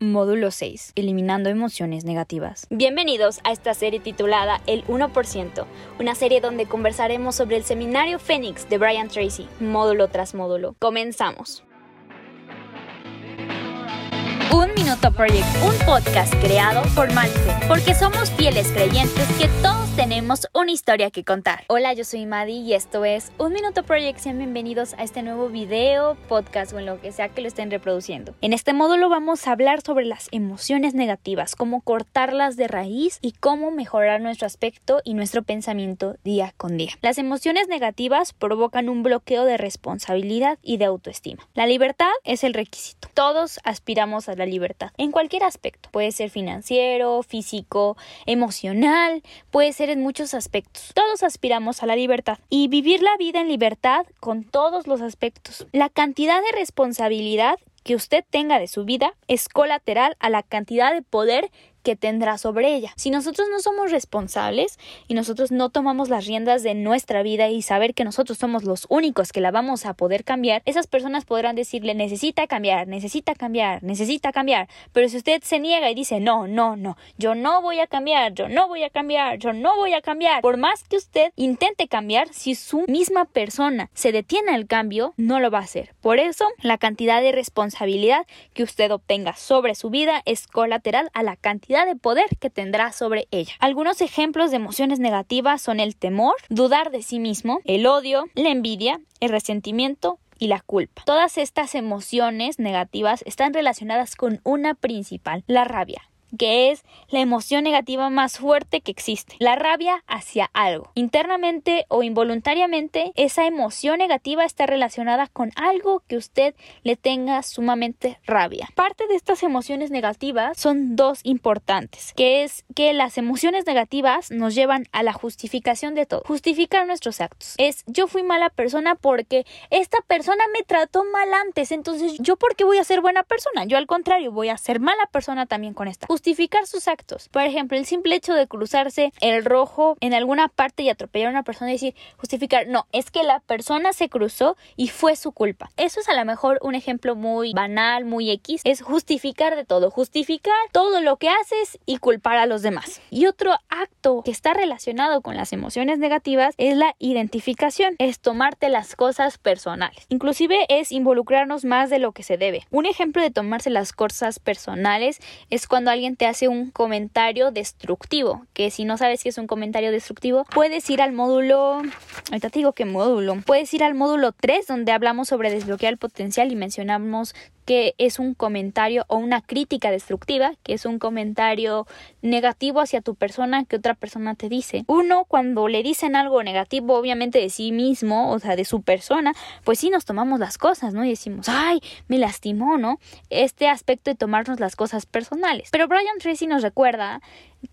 Módulo 6. Eliminando emociones negativas. Bienvenidos a esta serie titulada El 1%, una serie donde conversaremos sobre el seminario Fénix de Brian Tracy, módulo tras módulo. Comenzamos. Un Minuto Project, un podcast creado por Malfe, porque somos fieles creyentes que todos tenemos una historia que contar. Hola, yo soy Maddie y esto es Un Minuto Project. Sean bienvenidos a este nuevo video, podcast o en lo que sea que lo estén reproduciendo. En este módulo vamos a hablar sobre las emociones negativas, cómo cortarlas de raíz y cómo mejorar nuestro aspecto y nuestro pensamiento día con día. Las emociones negativas provocan un bloqueo de responsabilidad y de autoestima. La libertad es el requisito. Todos aspiramos a la libertad en cualquier aspecto. Puede ser financiero, físico, emocional, puede ser en muchos aspectos. Todos aspiramos a la libertad y vivir la vida en libertad con todos los aspectos. La cantidad de responsabilidad que usted tenga de su vida es colateral a la cantidad de poder que tendrá sobre ella. Si nosotros no somos responsables y nosotros no tomamos las riendas de nuestra vida y saber que nosotros somos los únicos que la vamos a poder cambiar, esas personas podrán decirle necesita cambiar, necesita cambiar, necesita cambiar. Pero si usted se niega y dice no, no, no, yo no voy a cambiar, yo no voy a cambiar, yo no voy a cambiar, por más que usted intente cambiar, si su misma persona se detiene al cambio, no lo va a hacer. Por eso, la cantidad de responsabilidad que usted obtenga sobre su vida es colateral a la cantidad de poder que tendrá sobre ella. Algunos ejemplos de emociones negativas son el temor, dudar de sí mismo, el odio, la envidia, el resentimiento, y la culpa. Todas estas emociones negativas están relacionadas con una principal, la rabia que es la emoción negativa más fuerte que existe, la rabia hacia algo. Internamente o involuntariamente, esa emoción negativa está relacionada con algo que usted le tenga sumamente rabia. Parte de estas emociones negativas son dos importantes, que es que las emociones negativas nos llevan a la justificación de todo, justificar nuestros actos. Es yo fui mala persona porque esta persona me trató mal antes, entonces yo por qué voy a ser buena persona? Yo al contrario voy a ser mala persona también con esta justificar sus actos. Por ejemplo, el simple hecho de cruzarse el rojo en alguna parte y atropellar a una persona y decir, justificar, no, es que la persona se cruzó y fue su culpa. Eso es a lo mejor un ejemplo muy banal, muy X, es justificar de todo, justificar todo lo que haces y culpar a los demás. Y otro acto que está relacionado con las emociones negativas es la identificación, es tomarte las cosas personales. Inclusive es involucrarnos más de lo que se debe. Un ejemplo de tomarse las cosas personales es cuando alguien te hace un comentario destructivo, que si no sabes si es un comentario destructivo, puedes ir al módulo, ahorita te digo qué módulo, puedes ir al módulo 3 donde hablamos sobre desbloquear el potencial y mencionamos que es un comentario o una crítica destructiva, que es un comentario negativo hacia tu persona que otra persona te dice. Uno, cuando le dicen algo negativo, obviamente de sí mismo, o sea, de su persona, pues sí nos tomamos las cosas, ¿no? Y decimos, ay, me lastimó, ¿no? Este aspecto de tomarnos las cosas personales. Pero Brian Tracy nos recuerda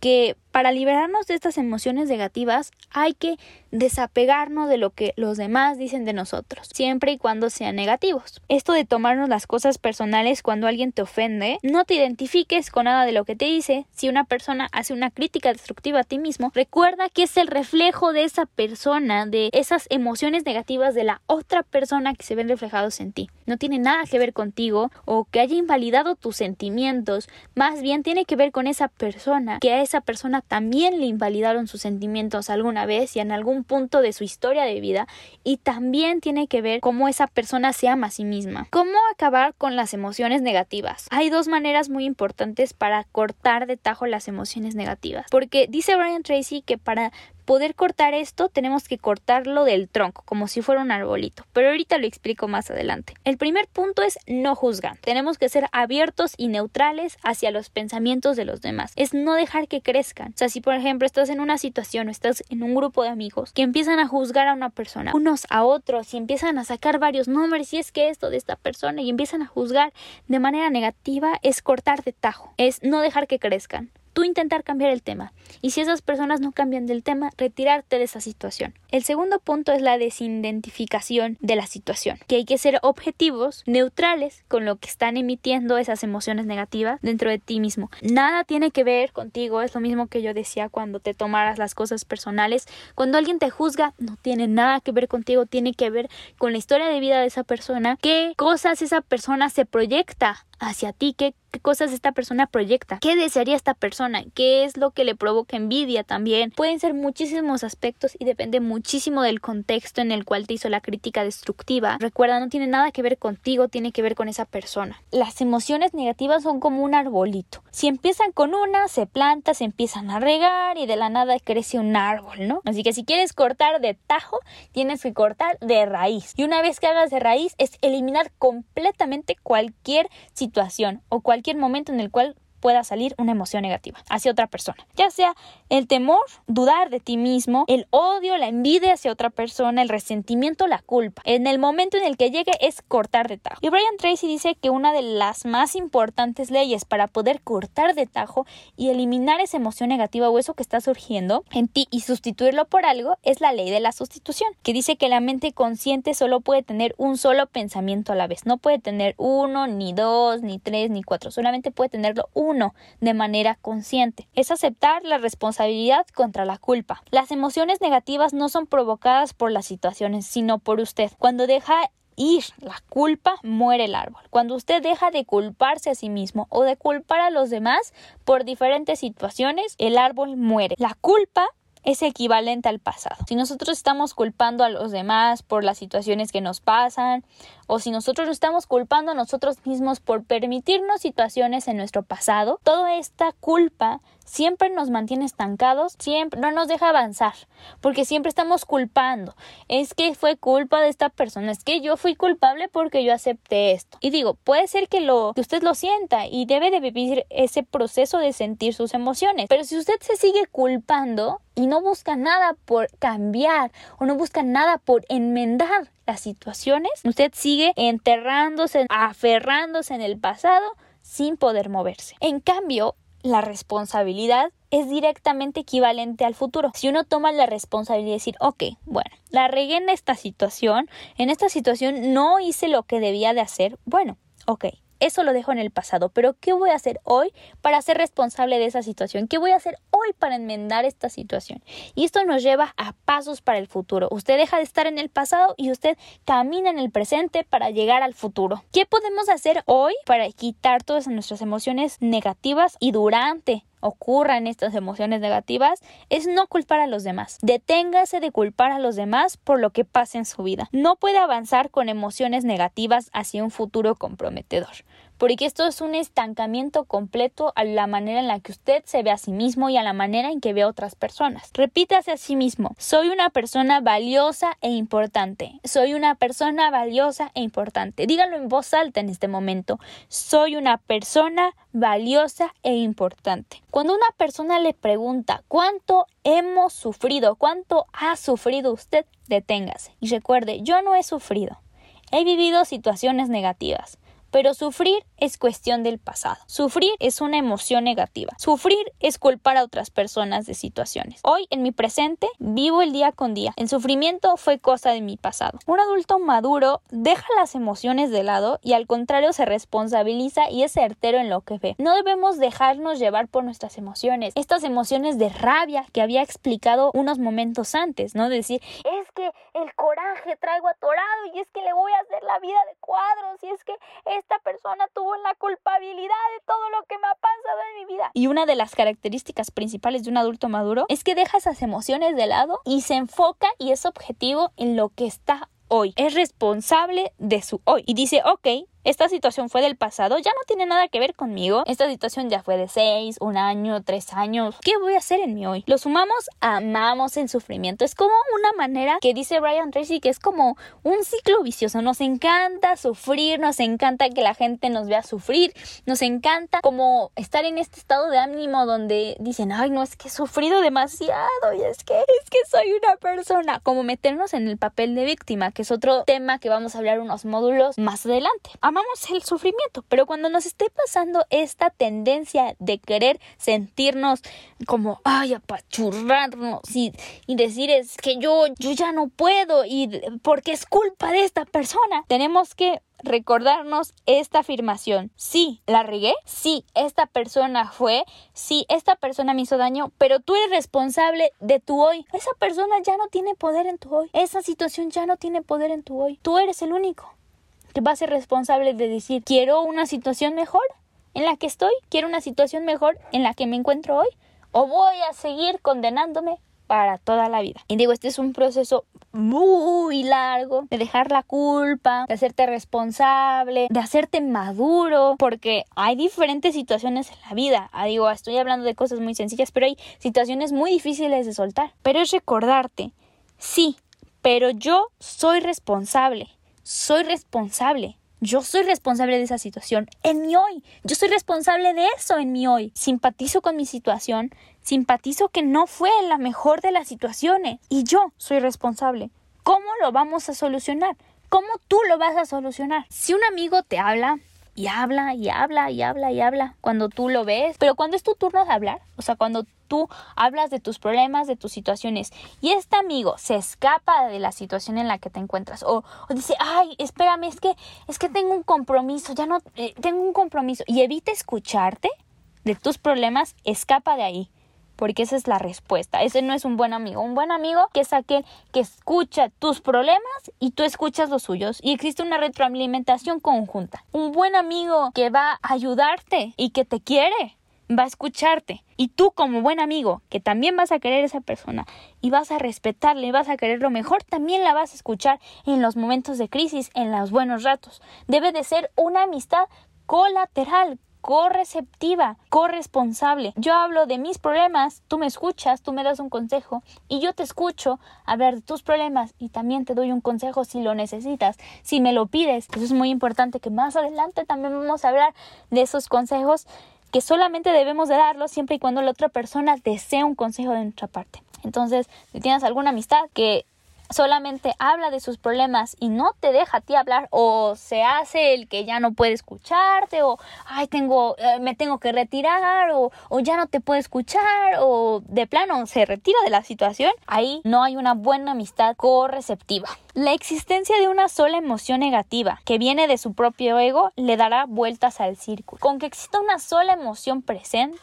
que para liberarnos de estas emociones negativas hay que desapegarnos de lo que los demás dicen de nosotros, siempre y cuando sean negativos. Esto de tomarnos las cosas personales cuando alguien te ofende, no te identifiques con nada de lo que te dice. Si una persona hace una crítica destructiva a ti mismo, recuerda que es el reflejo de esa persona, de esas emociones negativas de la otra persona que se ven reflejados en ti. No tiene nada que ver contigo o que haya invalidado tus sentimientos, más bien tiene que ver con esa persona que a esa persona también le invalidaron sus sentimientos alguna vez y en algún punto de su historia de vida y también tiene que ver cómo esa persona se ama a sí misma. ¿Cómo acabar con las emociones negativas? Hay dos maneras muy importantes para cortar de tajo las emociones negativas. Porque dice Brian Tracy que para poder cortar esto tenemos que cortarlo del tronco, como si fuera un arbolito. Pero ahorita lo explico más adelante. El primer punto es no juzgar. Tenemos que ser abiertos y neutrales hacia los pensamientos de los demás. Es no dejar que crezcan. O sea, si por ejemplo estás en una situación o estás en un grupo de amigos que empiezan a juzgar a una persona, unos a otros y empiezan a sacar varios nombres y es que esto de esta persona y empiezan a juzgar de manera negativa, es cortar de tajo. Es no dejar que crezcan tú intentar cambiar el tema. Y si esas personas no cambian del tema, retirarte de esa situación. El segundo punto es la desidentificación de la situación, que hay que ser objetivos, neutrales con lo que están emitiendo esas emociones negativas dentro de ti mismo. Nada tiene que ver contigo, es lo mismo que yo decía cuando te tomaras las cosas personales. Cuando alguien te juzga, no tiene nada que ver contigo, tiene que ver con la historia de vida de esa persona, qué cosas esa persona se proyecta hacia ti, qué, cosas esta persona proyecta, qué desearía esta persona, qué es lo que le provoca envidia también. Pueden ser muchísimos aspectos y depende muchísimo del contexto en el cual te hizo la crítica destructiva. Recuerda, no tiene nada que ver contigo, tiene que ver con esa persona. Las emociones negativas son como un arbolito. Si empiezan con una, se planta, se empiezan a regar y de la nada crece un árbol, ¿no? Así que si quieres cortar de tajo, tienes que cortar de raíz. Y una vez que hagas de raíz es eliminar completamente cualquier situación o cualquier momento en el cual pueda salir una emoción negativa hacia otra persona, ya sea el temor, dudar de ti mismo, el odio, la envidia hacia otra persona, el resentimiento, la culpa. En el momento en el que llegue es cortar de tajo. Y Brian Tracy dice que una de las más importantes leyes para poder cortar de tajo y eliminar esa emoción negativa o eso que está surgiendo en ti y sustituirlo por algo es la ley de la sustitución, que dice que la mente consciente solo puede tener un solo pensamiento a la vez, no puede tener uno, ni dos, ni tres, ni cuatro, solamente puede tenerlo uno de manera consciente. Es aceptar la responsabilidad contra la culpa. Las emociones negativas no son provocadas por las situaciones, sino por usted. Cuando deja ir la culpa, muere el árbol. Cuando usted deja de culparse a sí mismo o de culpar a los demás por diferentes situaciones, el árbol muere. La culpa es equivalente al pasado. Si nosotros estamos culpando a los demás por las situaciones que nos pasan, o si nosotros estamos culpando a nosotros mismos por permitirnos situaciones en nuestro pasado, toda esta culpa siempre nos mantiene estancados, siempre no nos deja avanzar, porque siempre estamos culpando. Es que fue culpa de esta persona, es que yo fui culpable porque yo acepté esto. Y digo, puede ser que lo que usted lo sienta y debe de vivir ese proceso de sentir sus emociones, pero si usted se sigue culpando y no busca nada por cambiar o no busca nada por enmendar las situaciones, usted sigue enterrándose, aferrándose en el pasado sin poder moverse. En cambio, la responsabilidad es directamente equivalente al futuro. Si uno toma la responsabilidad de decir, ok, bueno, la regué en esta situación, en esta situación no hice lo que debía de hacer, bueno, ok, eso lo dejo en el pasado, pero ¿qué voy a hacer hoy para ser responsable de esa situación? ¿Qué voy a hacer hoy para enmendar esta situación? Y esto nos lleva a pasos para el futuro. Usted deja de estar en el pasado y usted camina en el presente para llegar al futuro. ¿Qué podemos hacer hoy para quitar todas nuestras emociones negativas y durante ocurran estas emociones negativas es no culpar a los demás. Deténgase de culpar a los demás por lo que pasa en su vida. No puede avanzar con emociones negativas hacia un futuro comprometedor porque esto es un estancamiento completo a la manera en la que usted se ve a sí mismo y a la manera en que ve a otras personas. Repítase a sí mismo, soy una persona valiosa e importante, soy una persona valiosa e importante. Dígalo en voz alta en este momento, soy una persona valiosa e importante. Cuando una persona le pregunta cuánto hemos sufrido, cuánto ha sufrido usted, deténgase y recuerde, yo no he sufrido. He vivido situaciones negativas. Pero sufrir es cuestión del pasado. Sufrir es una emoción negativa. Sufrir es culpar a otras personas de situaciones. Hoy, en mi presente, vivo el día con día. El sufrimiento fue cosa de mi pasado. Un adulto maduro deja las emociones de lado y al contrario se responsabiliza y es certero en lo que ve. No debemos dejarnos llevar por nuestras emociones. Estas emociones de rabia que había explicado unos momentos antes, ¿no? decir, es que el coraje traigo atorado y es que le voy a hacer la vida de cuadros y es que esta persona tuvo la culpabilidad de todo lo que me ha pasado en mi vida. Y una de las características principales de un adulto maduro es que deja esas emociones de lado y se enfoca y es objetivo en lo que está hoy. Es responsable de su hoy. Y dice, ok, esta situación fue del pasado, ya no tiene nada que ver conmigo. Esta situación ya fue de seis, un año, tres años. ¿Qué voy a hacer en mi hoy? Los humanos amamos el sufrimiento. Es como una manera que dice Brian Tracy que es como un ciclo vicioso. Nos encanta sufrir, nos encanta que la gente nos vea sufrir, nos encanta como estar en este estado de ánimo donde dicen, ay, no, es que he sufrido demasiado y es que, es que soy una persona. Como meternos en el papel de víctima, que es otro tema que vamos a hablar unos módulos más adelante amamos el sufrimiento, pero cuando nos esté pasando esta tendencia de querer sentirnos como, ay, apachurrarnos y, y decir es que yo, yo ya no puedo y porque es culpa de esta persona, tenemos que recordarnos esta afirmación. Sí, la regué. Sí, esta persona fue. Sí, esta persona me hizo daño, pero tú eres responsable de tu hoy. Esa persona ya no tiene poder en tu hoy. Esa situación ya no tiene poder en tu hoy. Tú eres el único va a ser responsable de decir, quiero una situación mejor en la que estoy, quiero una situación mejor en la que me encuentro hoy, o voy a seguir condenándome para toda la vida. Y digo, este es un proceso muy largo de dejar la culpa, de hacerte responsable, de hacerte maduro, porque hay diferentes situaciones en la vida. Ah, digo, estoy hablando de cosas muy sencillas, pero hay situaciones muy difíciles de soltar. Pero es recordarte, sí, pero yo soy responsable, soy responsable. Yo soy responsable de esa situación en mi hoy. Yo soy responsable de eso en mi hoy. Simpatizo con mi situación, simpatizo que no fue la mejor de las situaciones y yo soy responsable. ¿Cómo lo vamos a solucionar? ¿Cómo tú lo vas a solucionar? Si un amigo te habla y habla y habla y habla y habla cuando tú lo ves, pero cuando es tu turno de hablar, o sea, cuando tú hablas de tus problemas, de tus situaciones y este amigo se escapa de la situación en la que te encuentras o, dice, ay, espérame, es que, es que tengo un compromiso, ya no, eh, tengo un compromiso y evita escucharte de tus problemas, escapa de ahí porque esa es la respuesta. Ese no es un buen amigo. Un buen amigo que es aquel que escucha tus problemas y tú escuchas los suyos y existe una retroalimentación conjunta. Un buen amigo que va a ayudarte y que te quiere va a escucharte. Y tú como buen amigo, que también vas a querer a esa persona y vas a respetarle vas a querer lo mejor, también la vas a escuchar en los momentos de crisis, en los buenos ratos. Debe de ser una amistad colateral, correceptiva, corresponsable. Yo hablo de mis problemas, tú me escuchas, tú me das un consejo y yo te escucho hablar de tus problemas y también te doy un consejo si lo necesitas, si me lo pides. Eso es muy importante que más adelante también vamos a hablar de esos consejos que solamente debemos de darlos siempre y cuando la otra persona desee un consejo de nuestra parte. Entonces, si tienes alguna amistad que solamente habla de sus problemas y no te deja a ti hablar o se hace el que ya no puede escucharte o ay tengo eh, me tengo que retirar o, o ya no te puede escuchar o de plano se retira de la situación ahí no hay una buena amistad correceptiva la existencia de una sola emoción negativa que viene de su propio ego le dará vueltas al círculo. Con que exista una sola emoción presente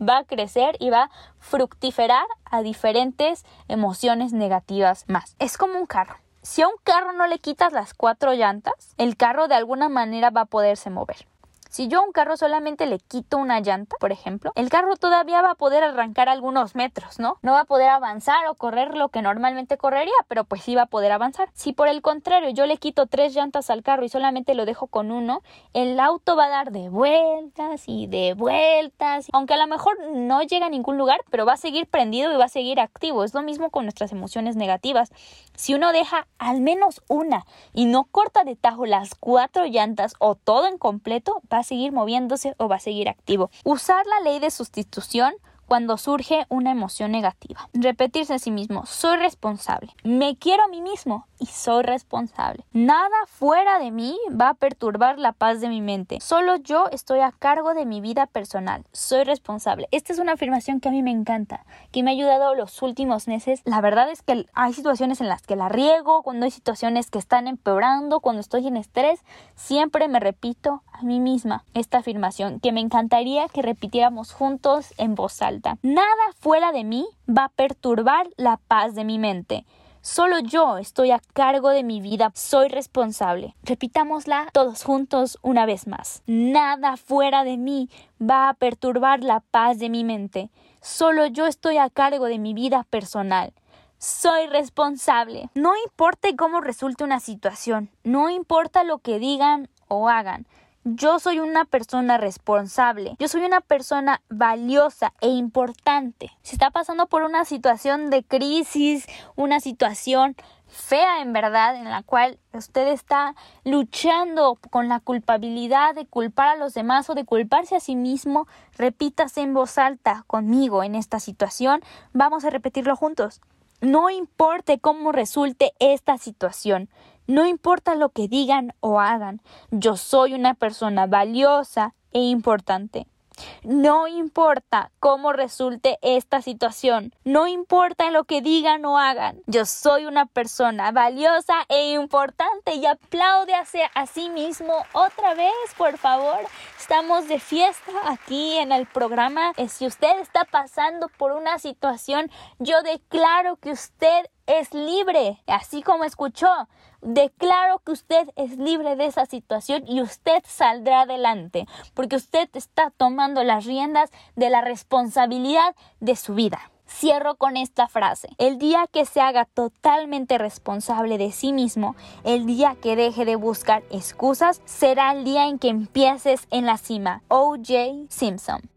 va a crecer y va a fructiferar a diferentes emociones negativas más. Es como un carro. Si a un carro no le quitas las cuatro llantas, el carro de alguna manera va a poderse mover. Si yo a un carro solamente le quito una llanta, por ejemplo, el carro todavía va a poder arrancar algunos metros, ¿no? No va a poder avanzar o correr lo que normalmente correría, pero pues sí va a poder avanzar. Si por el contrario yo le quito tres llantas al carro y solamente lo dejo con uno, el auto va a dar de vueltas y de vueltas, aunque a lo mejor no llega a ningún lugar, pero va a seguir prendido y va a seguir activo. Es lo mismo con nuestras emociones negativas. Si uno deja al menos una y no corta de tajo las cuatro llantas o todo en completo, va seguir moviéndose o va a seguir activo. Usar la ley de sustitución cuando surge una emoción negativa. Repetirse a sí mismo, soy responsable, me quiero a mí mismo y soy responsable. Nada fuera de mí va a perturbar la paz de mi mente. Solo yo estoy a cargo de mi vida personal. Soy responsable. Esta es una afirmación que a mí me encanta, que me ha ayudado los últimos meses. La verdad es que hay situaciones en las que la riego, cuando hay situaciones que están empeorando, cuando estoy en estrés, siempre me repito a mí misma esta afirmación que me encantaría que repitiéramos juntos en voz alta. Nada fuera de mí va a perturbar la paz de mi mente. Solo yo estoy a cargo de mi vida, soy responsable. Repitámosla todos juntos una vez más. Nada fuera de mí va a perturbar la paz de mi mente. Solo yo estoy a cargo de mi vida personal. Soy responsable. No importa cómo resulte una situación, no importa lo que digan o hagan, yo soy una persona responsable, yo soy una persona valiosa e importante. Si está pasando por una situación de crisis, una situación fea en verdad, en la cual usted está luchando con la culpabilidad de culpar a los demás o de culparse a sí mismo, repítase en voz alta conmigo en esta situación. Vamos a repetirlo juntos. No importa cómo resulte esta situación, no importa lo que digan o hagan, yo soy una persona valiosa e importante. No importa cómo resulte esta situación, no importa lo que digan o hagan, yo soy una persona valiosa e importante y aplaude a sí mismo otra vez, por favor. Estamos de fiesta aquí en el programa. Eh, si usted está pasando por una situación, yo declaro que usted es libre, así como escuchó. Declaro que usted es libre de esa situación y usted saldrá adelante, porque usted está tomando las riendas de la responsabilidad de su vida. Cierro con esta frase. El día que se haga totalmente responsable de sí mismo, el día que deje de buscar excusas, será el día en que empieces en la cima. O.J. Simpson.